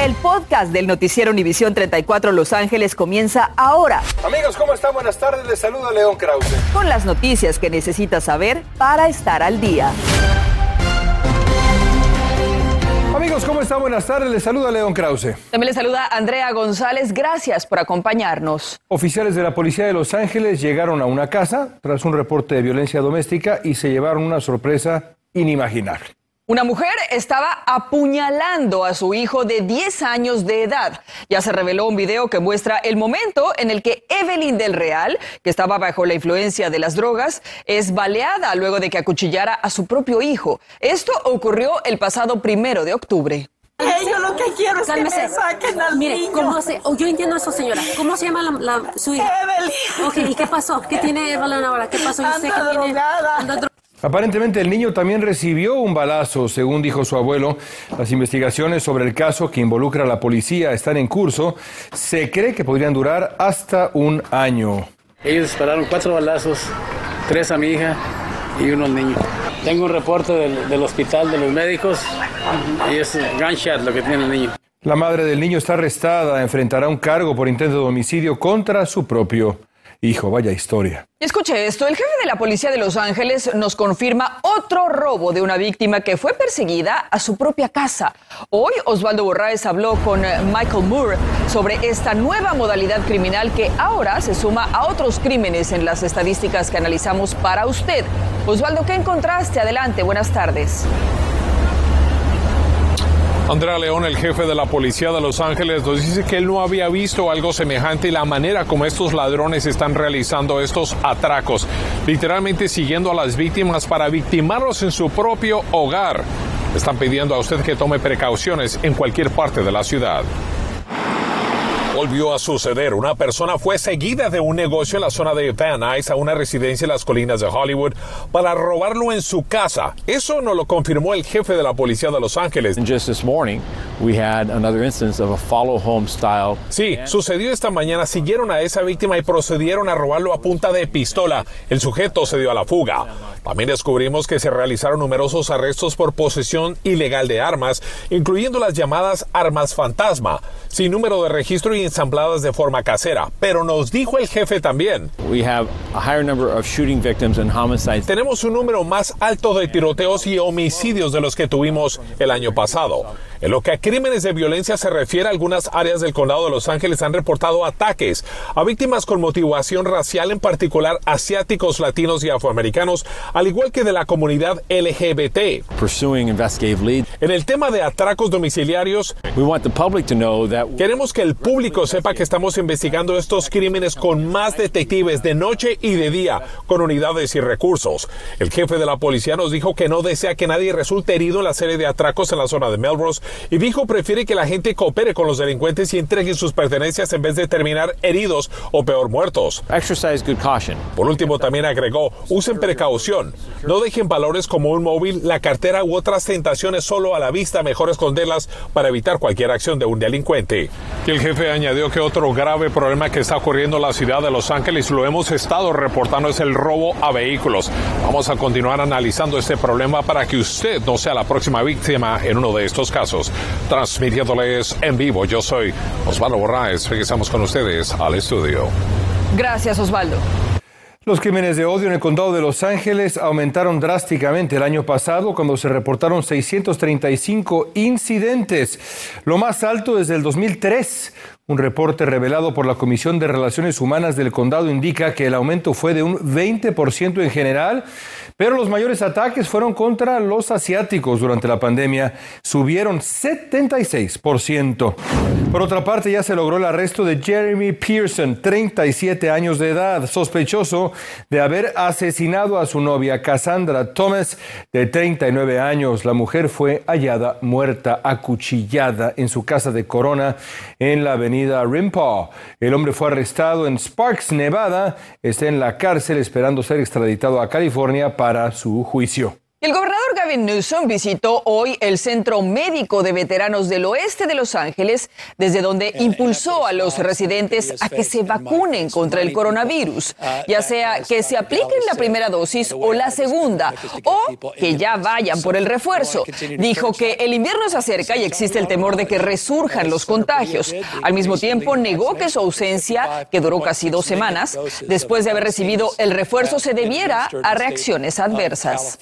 El podcast del noticiero Univisión 34 Los Ángeles comienza ahora. Amigos, ¿cómo están? Buenas tardes. Les saluda León Krause. Con las noticias que necesitas saber para estar al día. Amigos, ¿cómo están? Buenas tardes. Les saluda León Krause. También les saluda Andrea González. Gracias por acompañarnos. Oficiales de la Policía de Los Ángeles llegaron a una casa tras un reporte de violencia doméstica y se llevaron una sorpresa inimaginable. Una mujer estaba apuñalando a su hijo de 10 años de edad. Ya se reveló un video que muestra el momento en el que Evelyn del Real, que estaba bajo la influencia de las drogas, es baleada luego de que acuchillara a su propio hijo. Esto ocurrió el pasado primero de octubre. yo lo que quiero es que me saquen al Mire, niño. ¿cómo se, oh, yo entiendo eso, señora. ¿Cómo se llama la, la- su hija? Evelyn. Ok, ¿y qué pasó? ¿Qué tiene Evelyn ahora? ¿Qué pasó? Yo sé Anda que tiene- drogada. anda dro- Aparentemente el niño también recibió un balazo, según dijo su abuelo. Las investigaciones sobre el caso que involucra a la policía están en curso. Se cree que podrían durar hasta un año. Ellos dispararon cuatro balazos, tres a mi hija y uno al niño. Tengo un reporte del, del hospital de los médicos y es gunshot lo que tiene el niño. La madre del niño está arrestada, enfrentará un cargo por intento de homicidio contra su propio hijo. Vaya historia. Escuche esto, el jefe de la policía de Los Ángeles nos confirma otro robo de una víctima que fue perseguida a su propia casa. Hoy Osvaldo Borraes habló con eh, Michael Moore sobre esta nueva modalidad criminal que ahora se suma a otros crímenes en las estadísticas que analizamos para usted. Osvaldo, ¿qué encontraste? Adelante, buenas tardes. Andrea León, el jefe de la policía de Los Ángeles, nos dice que él no había visto algo semejante y la manera como estos ladrones están realizando estos atracos, literalmente siguiendo a las víctimas para victimarlos en su propio hogar. Están pidiendo a usted que tome precauciones en cualquier parte de la ciudad. Volvió a suceder. Una persona fue seguida de un negocio en la zona de Van Nuys a una residencia en las colinas de Hollywood para robarlo en su casa. Eso nos lo confirmó el jefe de la policía de Los Ángeles. And just this morning, we had another instance of a follow home style. Sí, sucedió esta mañana. Siguieron a esa víctima y procedieron a robarlo a punta de pistola. El sujeto se dio a la fuga. También descubrimos que se realizaron numerosos arrestos por posesión ilegal de armas, incluyendo las llamadas armas fantasma, sin número de registro y ensambladas de forma casera. Pero nos dijo el jefe también. We have a higher number of shooting victims and homicides. Tenemos un número más alto de tiroteos y homicidios de los que tuvimos el año pasado. En lo que a crímenes de violencia se refiere, algunas áreas del condado de Los Ángeles han reportado ataques a víctimas con motivación racial, en particular asiáticos, latinos y afroamericanos, al igual que de la comunidad LGBT. Pursuing investigative leads. En el tema de atracos domiciliarios, Queremos que el público sepa que estamos investigando estos crímenes con más detectives de noche y de día, con unidades y recursos. El jefe de la policía nos dijo que no desea que nadie resulte herido en la serie de atracos en la zona de Melrose y dijo prefiere que la gente coopere con los delincuentes y entreguen sus pertenencias en vez de terminar heridos o peor muertos. exercise good caution. Por último, también agregó, usen precaución. No dejen valores como un móvil, la cartera u otras tentaciones solo a la vista, mejor esconderlas para evitar cualquier acción de un delincuente. Y el jefe añadió que otro grave problema que está ocurriendo en la ciudad de Los Ángeles, lo hemos estado reportando, es el robo a vehículos. Vamos a continuar analizando este problema para que usted no sea la próxima víctima en uno de estos casos. Transmitiéndoles en vivo, yo soy Osvaldo Borraes. Regresamos con ustedes al estudio. Gracias, Osvaldo. Los crímenes de odio en el condado de Los Ángeles aumentaron drásticamente el año pasado cuando se reportaron 635 incidentes, lo más alto desde el 2003. Un reporte revelado por la Comisión de Relaciones Humanas del condado indica que el aumento fue de un 20% en general, pero los mayores ataques fueron contra los asiáticos durante la pandemia, subieron 76%. Por otra parte, ya se logró el arresto de Jeremy Pearson, 37 años de edad, sospechoso de haber asesinado a su novia Cassandra Thomas, de 39 años. La mujer fue hallada muerta, acuchillada en su casa de Corona, en la avenida Rimpaw. El hombre fue arrestado en Sparks, Nevada. Está en la cárcel esperando ser extraditado a California para su juicio. El gobernador Gavin Newsom visitó hoy el Centro Médico de Veteranos del Oeste de Los Ángeles, desde donde impulsó a los residentes a que se vacunen contra el coronavirus, ya sea que se apliquen la primera dosis o la segunda, o que ya vayan por el refuerzo. Dijo que el invierno se acerca y existe el temor de que resurjan los contagios. Al mismo tiempo, negó que su ausencia, que duró casi dos semanas, después de haber recibido el refuerzo, se debiera a reacciones adversas.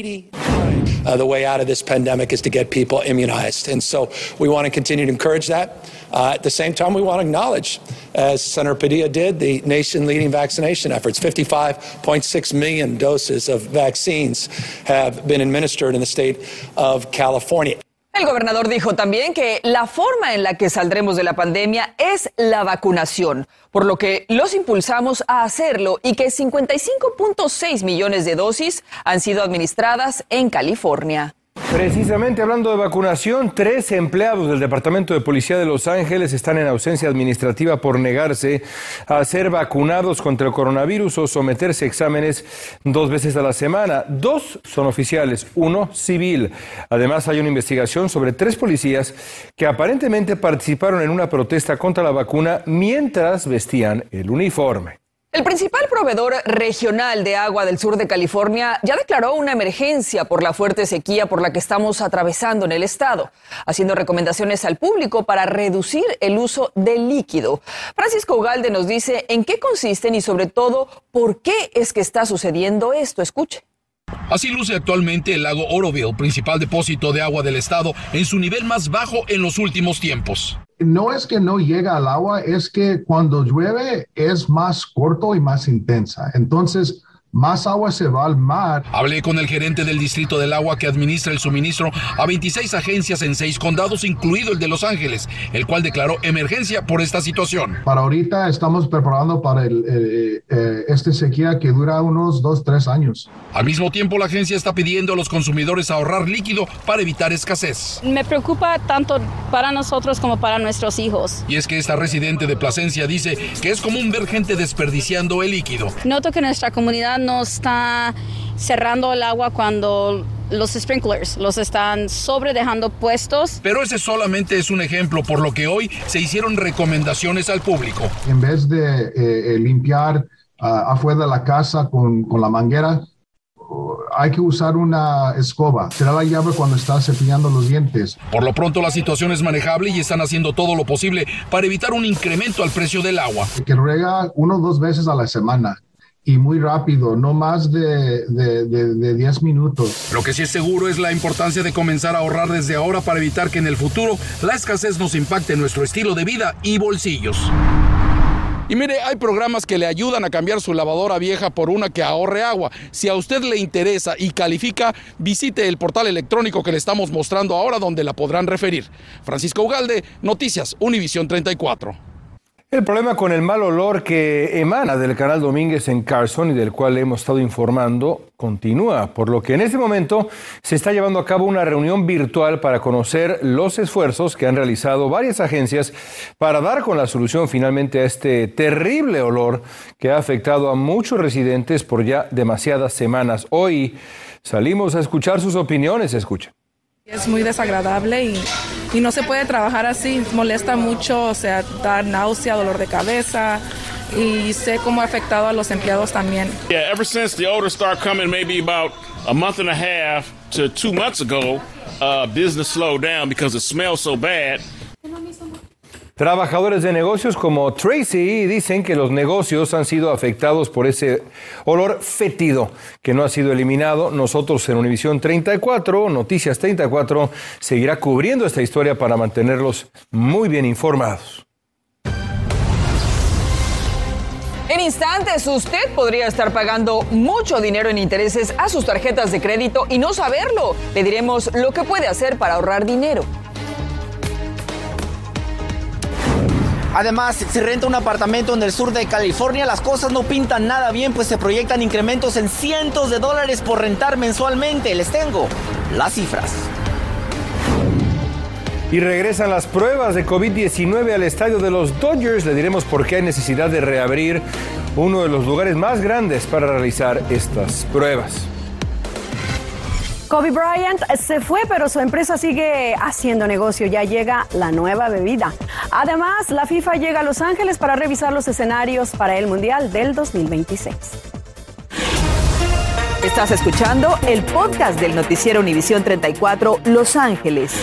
Uh, the way out of this pandemic is to get people immunized. And so we want to continue to encourage that. Uh, at the same time, we want to acknowledge, as Senator Padilla did, the nation leading vaccination efforts. 55.6 million doses of vaccines have been administered in the state of California. El gobernador dijo también que la forma en la que saldremos de la pandemia es la vacunación, por lo que los impulsamos a hacerlo y que 55.6 millones de dosis han sido administradas en California. Precisamente hablando de vacunación, tres empleados del Departamento de Policía de Los Ángeles están en ausencia administrativa por negarse a ser vacunados contra el coronavirus o someterse a exámenes dos veces a la semana. Dos son oficiales, uno civil. Además, hay una investigación sobre tres policías que aparentemente participaron en una protesta contra la vacuna mientras vestían el uniforme. El principal proveedor regional de agua del sur de California ya declaró una emergencia por la fuerte sequía por la que estamos atravesando en el estado, haciendo recomendaciones al público para reducir el uso del líquido. Francisco Ugalde nos dice en qué consisten y sobre todo por qué es que está sucediendo esto. Escuche. Así luce actualmente el lago Oroville, principal depósito de agua del estado, en su nivel más bajo en los últimos tiempos no es que no llega al agua, es que cuando llueve es más corto y más intensa. Entonces, más agua se va al mar. Hablé con el gerente del Distrito del Agua que administra el suministro a 26 agencias en seis condados, incluido el de Los Ángeles, el cual declaró emergencia por esta situación. Para ahorita estamos preparando para el, eh, eh, este sequía que dura unos dos, tres años. Al mismo tiempo, la agencia está pidiendo a los consumidores ahorrar líquido para evitar escasez. Me preocupa tanto para nosotros como para nuestros hijos. Y es que esta residente de Plasencia dice que es común ver gente desperdiciando el líquido. Noto que nuestra comunidad no está cerrando el agua cuando los sprinklers los están sobre dejando puestos. Pero ese solamente es un ejemplo, por lo que hoy se hicieron recomendaciones al público. En vez de eh, eh, limpiar ah, afuera de la casa con, con la manguera, hay que usar una escoba. Será la llave cuando estás cepillando los dientes. Por lo pronto la situación es manejable y están haciendo todo lo posible para evitar un incremento al precio del agua. Que ruega uno o dos veces a la semana y muy rápido, no más de, de, 10 minutos. Lo que sí es seguro es la importancia de comenzar a ahorrar desde ahora para evitar que en el futuro la escasez nos impacte nuestro estilo de vida y bolsillos. Y mire, hay programas que le ayudan a cambiar su lavadora vieja por una que ahorre agua. Si a usted le interesa y califica, visite el portal electrónico que le estamos mostrando ahora donde la podrán referir. Francisco Ugalde, Noticias, Univisión 34. El problema con el mal olor que emana del canal Domínguez en Carson y del cual hemos estado informando continúa, por lo que en este momento se está llevando a cabo una reunión virtual para conocer los esfuerzos que han realizado varias agencias para dar con la solución finalmente a este terrible olor que ha afectado a muchos residentes por ya demasiadas semanas. Hoy salimos a escuchar sus opiniones, escuchen. Es muy desagradable y, y, no se puede trabajar así, molesta mucho, o sea, da náusea, dolor de cabeza y sé cómo ha afectado a los empleados también. Yeah, ever since the odors start coming maybe about a month and a half to two months ago, uh, business slowed down because it smells so bad. Trabajadores de negocios como Tracy dicen que los negocios han sido afectados por ese olor fétido que no ha sido eliminado. Nosotros en Univisión 34, Noticias 34, seguirá cubriendo esta historia para mantenerlos muy bien informados. En instantes, usted podría estar pagando mucho dinero en intereses a sus tarjetas de crédito y no saberlo. Le diremos lo que puede hacer para ahorrar dinero. Además, si renta un apartamento en el sur de California, las cosas no pintan nada bien, pues se proyectan incrementos en cientos de dólares por rentar mensualmente. Les tengo las cifras. Y regresan las pruebas de COVID-19 al estadio de los Dodgers. Le diremos por qué hay necesidad de reabrir uno de los lugares más grandes para realizar estas pruebas. Kobe Bryant se fue, pero su empresa sigue haciendo negocio. Ya llega la nueva bebida. Además, la FIFA llega a Los Ángeles para revisar los escenarios para el Mundial del 2026. Estás escuchando el podcast del noticiero Univisión 34 Los Ángeles.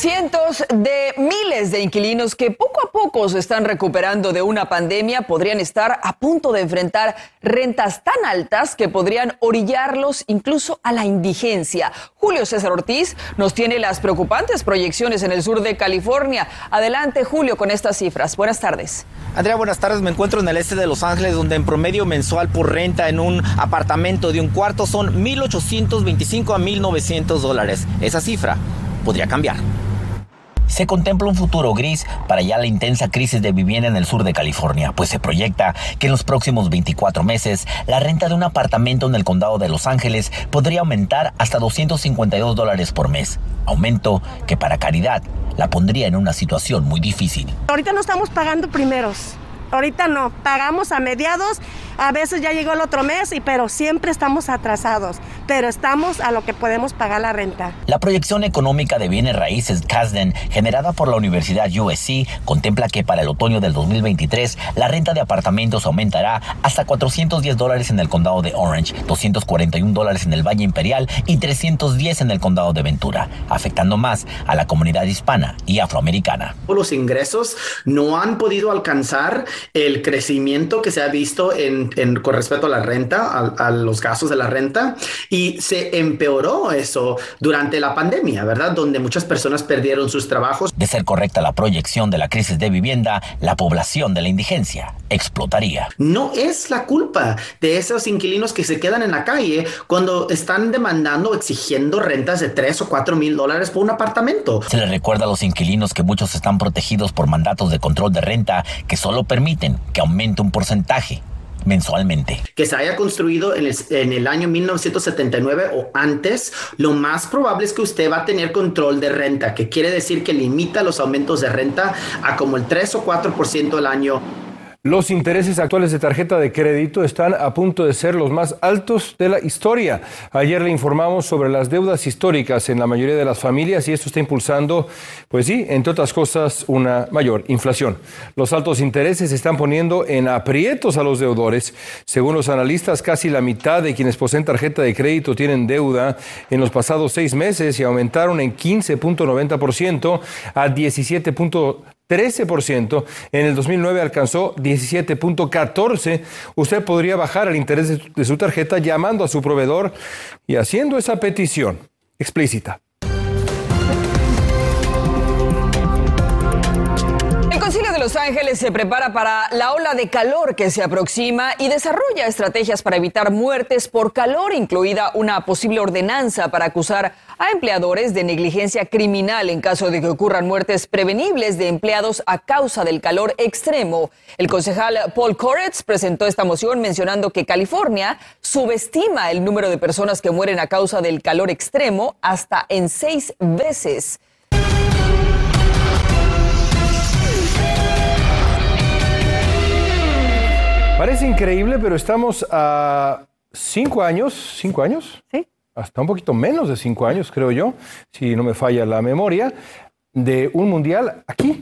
Cientos de miles de inquilinos que poco a poco se están recuperando de una pandemia podrían estar a punto de enfrentar rentas tan altas que podrían orillarlos incluso a la indigencia. Julio César Ortiz nos tiene las preocupantes proyecciones en el sur de California. Adelante, Julio, con estas cifras. Buenas tardes. Andrea, buenas tardes. Me encuentro en el este de Los Ángeles, donde en promedio mensual por renta en un apartamento de un cuarto son 1.825 a 1.900 dólares. Esa cifra podría cambiar se contempla un futuro gris para ya la intensa crisis de vivienda en el sur de California, pues se proyecta que en los próximos 24 meses la renta de un apartamento en el condado de Los Ángeles podría aumentar hasta 252 dólares por mes, aumento que para Caridad la pondría en una situación muy difícil. Ahorita no estamos pagando primeros, ahorita no, pagamos a mediados a veces ya llegó el otro mes, y, pero siempre estamos atrasados, pero estamos a lo que podemos pagar la renta. La proyección económica de bienes raíces CASDEN, generada por la Universidad USC, contempla que para el otoño del 2023 la renta de apartamentos aumentará hasta 410 dólares en el condado de Orange, 241 dólares en el Valle Imperial y 310 en el condado de Ventura, afectando más a la comunidad hispana y afroamericana. Los ingresos no han podido alcanzar el crecimiento que se ha visto en con respecto a la renta, a, los gastos de la renta, y se empeoró eso durante la pandemia, ¿verdad? Donde muchas personas perdieron sus trabajos. De ser correcta la proyección de la crisis de vivienda, la población de la indigencia explotaría. No es la culpa de esos inquilinos que se quedan en la calle cuando están demandando exigiendo rentas de 3 o 4 mil dólares por un apartamento. Se les recuerda a los inquilinos que muchos están protegidos por mandatos de control de renta que solo permiten que aumente un porcentaje mensualmente. Que se haya construido en el, en el, año 1979 o antes, lo más probable es que usted va a tener control de renta, que quiere decir que limita los aumentos de renta a como el 3 o 4% al año los intereses actuales de tarjeta de crédito están a punto de ser los más altos de la historia. Ayer le informamos sobre las deudas históricas en la mayoría de las familias y esto está impulsando, pues sí, entre otras cosas, una mayor inflación. Los altos intereses están poniendo en aprietos a los deudores. Según los analistas, casi la mitad de quienes poseen tarjeta de crédito tienen deuda en los pasados seis meses y aumentaron en 15.90% a 17.3%. 13%. En el 2009 alcanzó 17.14. Usted podría bajar el interés de su tarjeta llamando a su proveedor y haciendo esa petición explícita. Concilio de Los Ángeles se prepara para la ola de calor que se aproxima y desarrolla estrategias para evitar muertes por calor, incluida una posible ordenanza para acusar a empleadores de negligencia criminal en caso de que ocurran muertes prevenibles de empleados a causa del calor extremo. El concejal Paul Koretz presentó esta moción mencionando que California subestima el número de personas que mueren a causa del calor extremo hasta en seis veces. Parece increíble, pero estamos a cinco años, cinco años, sí. Hasta un poquito menos de cinco años, creo yo, si no me falla la memoria, de un mundial aquí,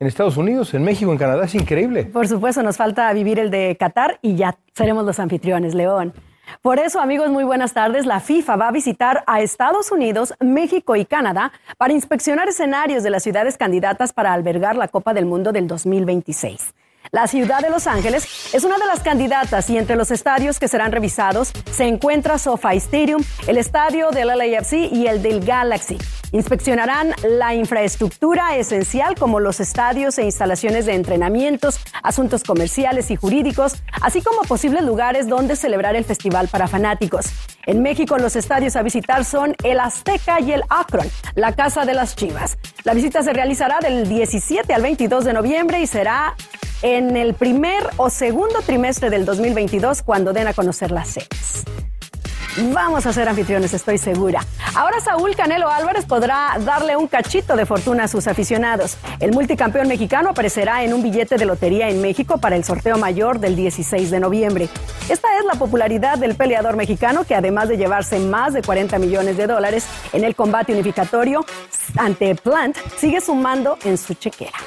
en Estados Unidos, en México, en Canadá. Es increíble. Por supuesto, nos falta vivir el de Qatar y ya seremos los anfitriones, León. Por eso, amigos, muy buenas tardes. La FIFA va a visitar a Estados Unidos, México y Canadá para inspeccionar escenarios de las ciudades candidatas para albergar la Copa del Mundo del 2026. La ciudad de Los Ángeles es una de las candidatas y entre los estadios que serán revisados se encuentra SoFi Stadium, el estadio del LAFC y el del Galaxy. Inspeccionarán la infraestructura esencial como los estadios e instalaciones de entrenamientos, asuntos comerciales y jurídicos, así como posibles lugares donde celebrar el festival para fanáticos. En México los estadios a visitar son el Azteca y el Akron, la Casa de las Chivas. La visita se realizará del 17 al 22 de noviembre y será en el primer o segundo trimestre del 2022 cuando den a conocer las sedes. Vamos a ser anfitriones, estoy segura. Ahora Saúl Canelo Álvarez podrá darle un cachito de fortuna a sus aficionados. El multicampeón mexicano aparecerá en un billete de lotería en México para el sorteo mayor del 16 de noviembre. Esta es la popularidad del peleador mexicano que además de llevarse más de 40 millones de dólares en el combate unificatorio ante Plant, sigue sumando en su chequera.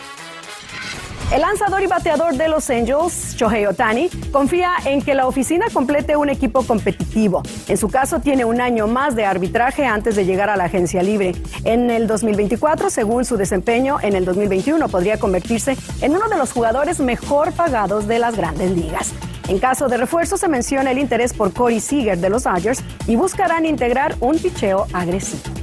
El lanzador y bateador de Los Angels, Shohei Otani, confía en que la oficina complete un equipo competitivo. En su caso, tiene un año más de arbitraje antes de llegar a la agencia libre. En el 2024, según su desempeño, en el 2021 podría convertirse en uno de los jugadores mejor pagados de las grandes ligas. En caso de refuerzo, se menciona el interés por Corey Seager de los Dodgers y buscarán integrar un picheo agresivo.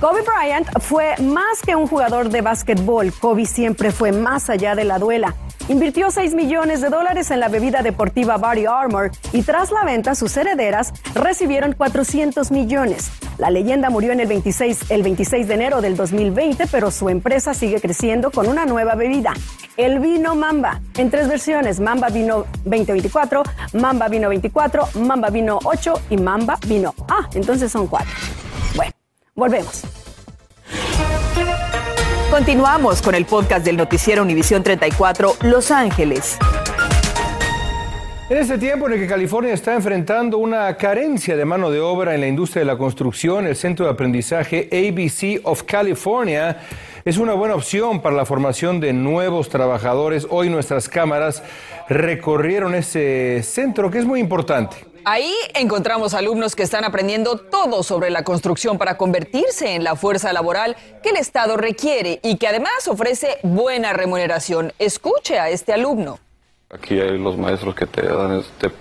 Kobe Bryant fue más que un jugador de básquetbol. Kobe siempre fue más allá de la duela. Invirtió 6 millones de dólares en la bebida deportiva Body Armor y tras la venta sus herederas recibieron 400 millones. La leyenda murió en el 26, el 26 de enero del 2020, pero su empresa sigue creciendo con una nueva bebida, el vino Mamba, en tres versiones, Mamba Vino 2024, Mamba Vino 24, Mamba Vino 8 y Mamba Vino. Ah, entonces son cuatro. Volvemos. Continuamos con el podcast del noticiero Univisión 34 Los Ángeles. En este tiempo en el que California está enfrentando una carencia de mano de obra en la industria de la construcción, el Centro de Aprendizaje ABC of California es una buena opción para la formación de nuevos trabajadores. Hoy nuestras cámaras recorrieron ese centro que es muy importante. Ahí encontramos alumnos que están aprendiendo todo sobre la construcción para convertirse en la fuerza laboral que el Estado requiere y que además ofrece buena remuneración. Escuche a este alumno. Aquí hay los maestros que te,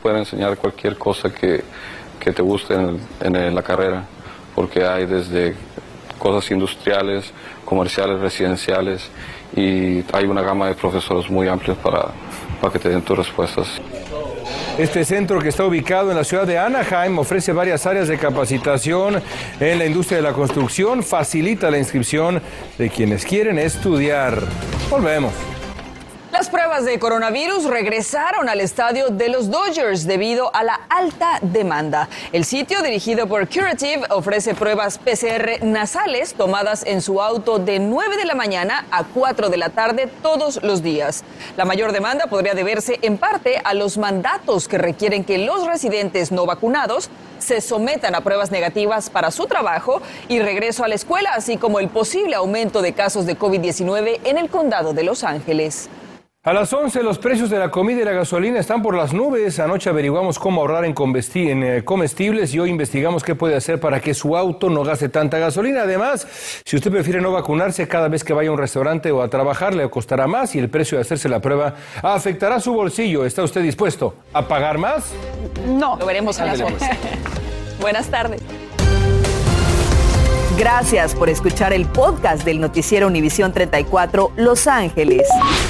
pueden enseñar cualquier cosa que, que te guste en, en la carrera, porque hay desde cosas industriales, comerciales, residenciales y hay una gama de profesores muy amplios para, para que te den tus respuestas. Este centro que está ubicado en la ciudad de Anaheim ofrece varias áreas de capacitación en la industria de la construcción, facilita la inscripción de quienes quieren estudiar. Volvemos. Las pruebas de coronavirus regresaron al estadio de los Dodgers debido a la alta demanda. El sitio dirigido por Curative ofrece pruebas PCR nasales tomadas en su auto de 9 de la mañana a 4 de la tarde todos los días. La mayor demanda podría deberse en parte a los mandatos que requieren que los residentes no vacunados se sometan a pruebas negativas para su trabajo y regreso a la escuela, así como el posible aumento de casos de COVID-19 en el condado de Los Ángeles. A las 11 los precios de la comida y la gasolina están por las nubes. Anoche averiguamos cómo ahorrar en, eh, comestibles y hoy investigamos qué puede hacer para que su auto no gaste tanta gasolina. Además, si usted prefiere no vacunarse cada vez que vaya a un restaurante o a trabajar, le costará más y el precio de hacerse la prueba afectará su bolsillo. ¿Está usted dispuesto a pagar más? No, lo veremos a las 11. Buenas tardes. Gracias por escuchar el podcast del noticiero Univisión 34 Los Ángeles.